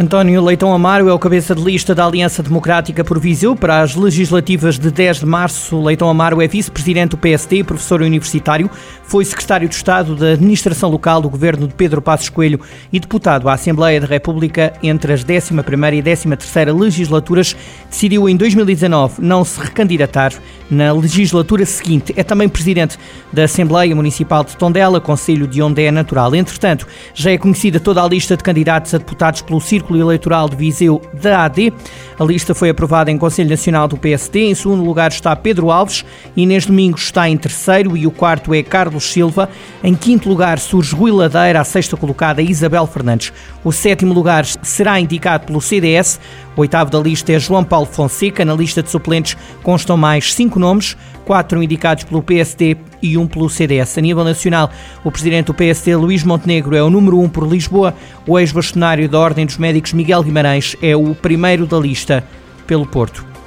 António Leitão Amaro é o cabeça de lista da Aliança Democrática por Viseu para as legislativas de 10 de março. Leitão Amaro é vice-presidente do PSD, professor universitário, foi secretário de Estado da Administração Local do governo de Pedro Passos Coelho e deputado à Assembleia da República entre as 11ª e 13ª legislaturas. Decidiu em 2019 não se recandidatar na legislatura seguinte. É também presidente da Assembleia Municipal de Tondela, conselho de onde é natural. Entretanto, já é conhecida toda a lista de candidatos a deputados pelo Círculo Círculo Eleitoral de Viseu da AD. A lista foi aprovada em Conselho Nacional do PSD. Em segundo lugar está Pedro Alves, Inês Domingos está em terceiro e o quarto é Carlos Silva. Em quinto lugar surge Rui Ladeira, a sexta colocada Isabel Fernandes. O sétimo lugar será indicado pelo CDS. O oitavo da lista é João Paulo Fonseca. Na lista de suplentes constam mais cinco nomes, quatro indicados pelo PSD e um pelo CDS. A nível nacional, o presidente do PSD, Luís Montenegro, é o número um por Lisboa. O ex-bastonário da Ordem dos Médicos, Miguel Guimarães, é o primeiro da lista pelo Porto.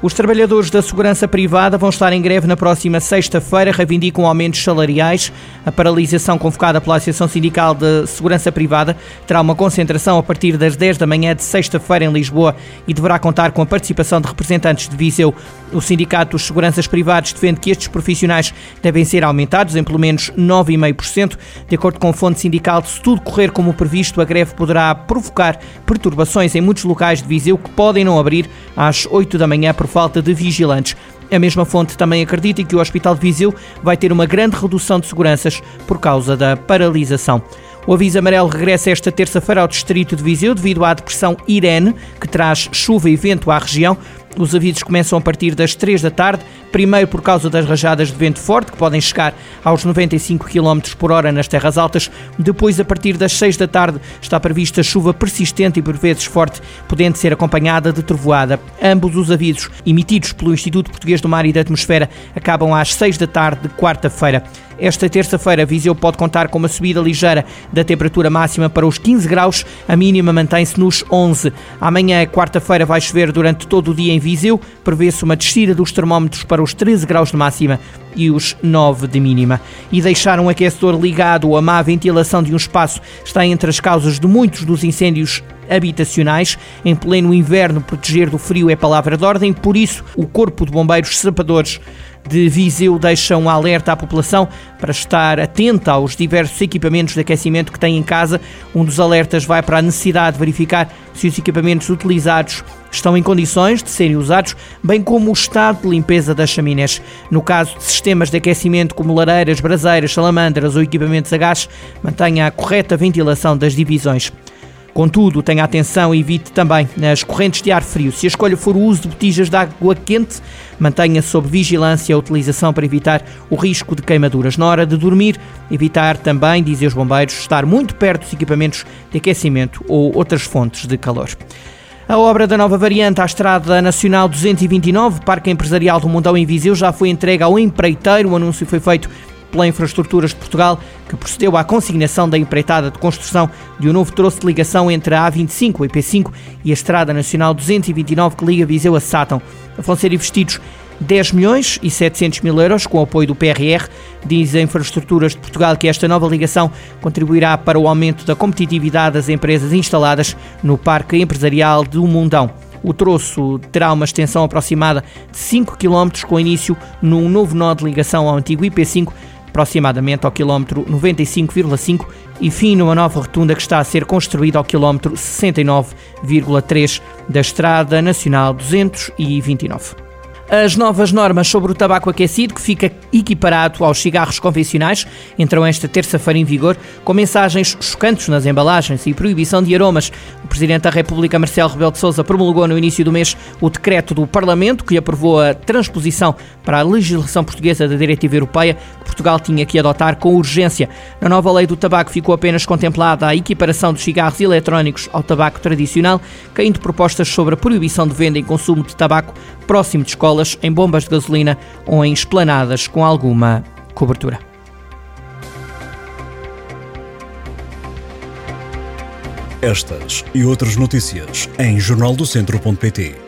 Os trabalhadores da segurança privada vão estar em greve na próxima sexta-feira, reivindicam aumentos salariais. A paralisação convocada pela Associação Sindical de Segurança Privada terá uma concentração a partir das 10 da manhã de sexta-feira em Lisboa e deverá contar com a participação de representantes de Viseu. O Sindicato dos Seguranças Privados defende que estes profissionais devem ser aumentados em pelo menos 9,5%. De acordo com a fonte sindical, se tudo correr como previsto, a greve poderá provocar perturbações em muitos locais de Viseu que podem não abrir às 8 da manhã por falta de vigilantes. A mesma fonte também acredita que o Hospital de Viseu vai ter uma grande redução de seguranças por causa da paralisação. O aviso amarelo regressa esta terça-feira ao distrito de Viseu devido à depressão Irene, que traz chuva e vento à região. Os avisos começam a partir das 3 da tarde, primeiro por causa das rajadas de vento forte, que podem chegar aos 95 km por hora nas terras altas. Depois, a partir das 6 da tarde, está prevista chuva persistente e por vezes forte, podendo ser acompanhada de trovoada. Ambos os avisos, emitidos pelo Instituto Português do Mar e da Atmosfera, acabam às 6 da tarde de quarta-feira. Esta terça-feira, Viseu pode contar com uma subida ligeira da temperatura máxima para os 15 graus, a mínima mantém-se nos 11. Amanhã, quarta-feira, vai chover durante todo o dia em Viseu, prevê-se uma descida dos termómetros para os 13 graus de máxima e os 9 de mínima. E deixar um aquecedor ligado ou a má ventilação de um espaço está entre as causas de muitos dos incêndios habitacionais. Em pleno inverno, proteger do frio é palavra de ordem, por isso, o Corpo de Bombeiros Sapadores de Viseu deixa um alerta à população para estar atenta aos diversos equipamentos de aquecimento que tem em casa. Um dos alertas vai para a necessidade de verificar se os equipamentos utilizados estão em condições de serem usados, bem como o estado de limpeza das chaminés. No caso de sistemas de aquecimento como lareiras, braseiras, salamandras ou equipamentos a gás, mantenha a correta ventilação das divisões. Contudo, tenha atenção e evite também nas correntes de ar frio. Se a escolha for o uso de botijas de água quente, mantenha sob vigilância a utilização para evitar o risco de queimaduras. Na hora de dormir, evitar também, dizem os bombeiros, estar muito perto dos equipamentos de aquecimento ou outras fontes de calor. A obra da nova variante à Estrada Nacional 229, Parque Empresarial do Mundão em Viseu, já foi entregue ao empreiteiro. O anúncio foi feito pela Infraestruturas de Portugal, que procedeu à consignação da empreitada de construção de um novo troço de ligação entre a A25, a IP5 e a Estrada Nacional 229 que liga Viseu a Sátão. Vão ser investidos 10 milhões e 700 mil euros com o apoio do PRR. Diz a Infraestruturas de Portugal que esta nova ligação contribuirá para o aumento da competitividade das empresas instaladas no Parque Empresarial do Mundão. O troço terá uma extensão aproximada de 5 km, com início num novo nó de ligação ao antigo IP5, aproximadamente ao quilómetro 95,5 e fim numa nova rotunda que está a ser construída ao quilómetro 69,3 da Estrada Nacional 229. As novas normas sobre o tabaco aquecido, que fica equiparado aos cigarros convencionais, entram esta terça-feira em vigor, com mensagens chocantes nas embalagens e proibição de aromas. O Presidente da República, Marcelo Rebelo de Sousa, promulgou no início do mês o decreto do Parlamento, que aprovou a transposição para a legislação portuguesa da Diretiva Europeia, que Portugal tinha que adotar com urgência. Na nova lei do tabaco ficou apenas contemplada a equiparação dos cigarros eletrónicos ao tabaco tradicional, caindo propostas sobre a proibição de venda e consumo de tabaco próximo de escolas, em bombas de gasolina ou em esplanadas com alguma cobertura. Estas e outras notícias em jornaldocentro.pt